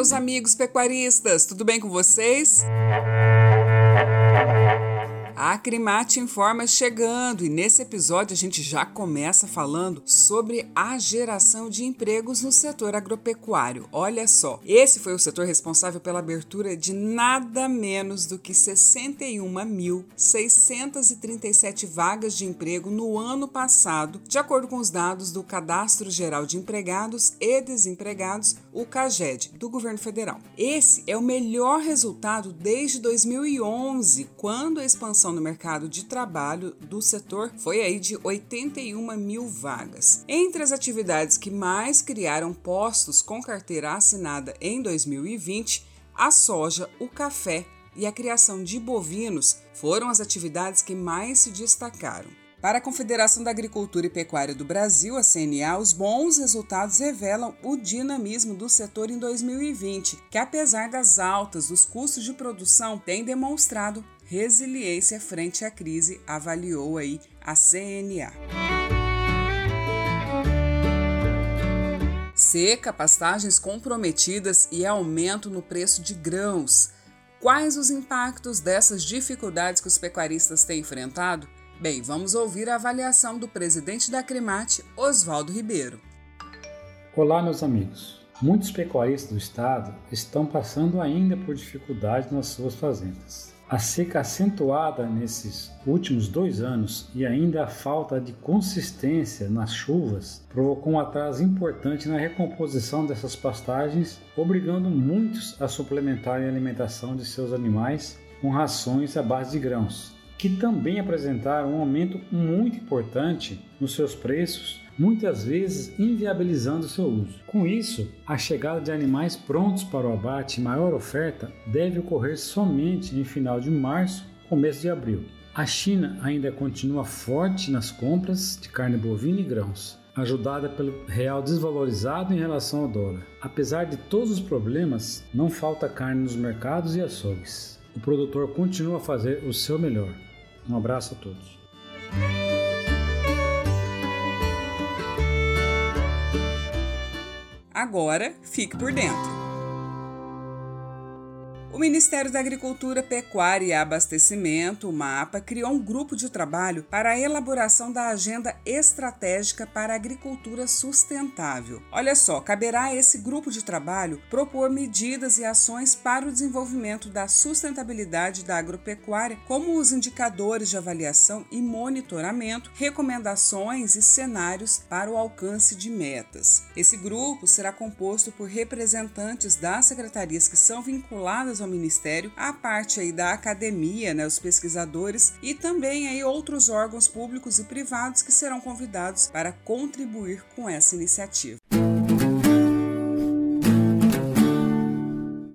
meus amigos pecuaristas, tudo bem com vocês? A Acrimate Informa chegando e nesse episódio a gente já começa falando sobre a geração de empregos no setor agropecuário. Olha só, esse foi o setor responsável pela abertura de nada menos do que 61.637 vagas de emprego no ano passado, de acordo com os dados do Cadastro Geral de Empregados e Desempregados, o CAGED, do governo federal. Esse é o melhor resultado desde 2011, quando a expansão no mercado de trabalho do setor foi aí de 81 mil vagas. Entre as atividades que mais criaram postos com carteira assinada em 2020, a soja, o café e a criação de bovinos foram as atividades que mais se destacaram. Para a Confederação da Agricultura e Pecuária do Brasil, a CNA, os bons resultados revelam o dinamismo do setor em 2020, que apesar das altas dos custos de produção, tem demonstrado resiliência frente à crise, avaliou aí a CNA. Seca, pastagens comprometidas e aumento no preço de grãos. Quais os impactos dessas dificuldades que os pecuaristas têm enfrentado? Bem, vamos ouvir a avaliação do presidente da Cremate, Oswaldo Ribeiro. Olá, meus amigos. Muitos pecuaristas do estado estão passando ainda por dificuldades nas suas fazendas. A seca acentuada nesses últimos dois anos e ainda a falta de consistência nas chuvas provocou um atraso importante na recomposição dessas pastagens, obrigando muitos a suplementarem a alimentação de seus animais com rações à base de grãos que também apresentaram um aumento muito importante nos seus preços, muitas vezes inviabilizando seu uso. Com isso, a chegada de animais prontos para o abate e maior oferta deve ocorrer somente em final de março, começo de abril. A China ainda continua forte nas compras de carne bovina e grãos, ajudada pelo real desvalorizado em relação ao dólar. Apesar de todos os problemas, não falta carne nos mercados e açougues. O produtor continua a fazer o seu melhor. Um abraço a todos. Agora, fique por dentro. O Ministério da Agricultura, Pecuária e Abastecimento, o MAPA, criou um grupo de trabalho para a elaboração da Agenda Estratégica para a Agricultura Sustentável. Olha só, caberá a esse grupo de trabalho propor medidas e ações para o desenvolvimento da sustentabilidade da agropecuária, como os indicadores de avaliação e monitoramento, recomendações e cenários para o alcance de metas. Esse grupo será composto por representantes das secretarias que são vinculadas ao Ministério, a parte aí da academia, né, os pesquisadores e também aí outros órgãos públicos e privados que serão convidados para contribuir com essa iniciativa.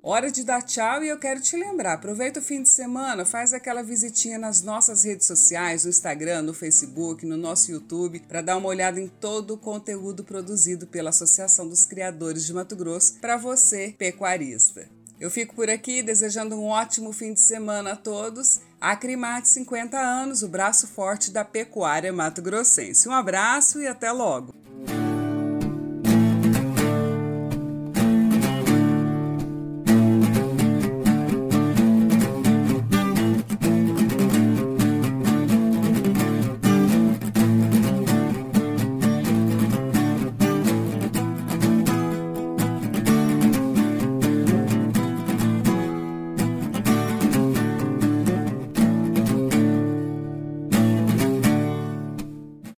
Hora de dar tchau e eu quero te lembrar, aproveita o fim de semana, faz aquela visitinha nas nossas redes sociais, no Instagram, no Facebook, no nosso YouTube, para dar uma olhada em todo o conteúdo produzido pela Associação dos Criadores de Mato Grosso para você, pecuarista. Eu fico por aqui desejando um ótimo fim de semana a todos. Acrimate 50 anos, o braço forte da pecuária mato-grossense. Um abraço e até logo!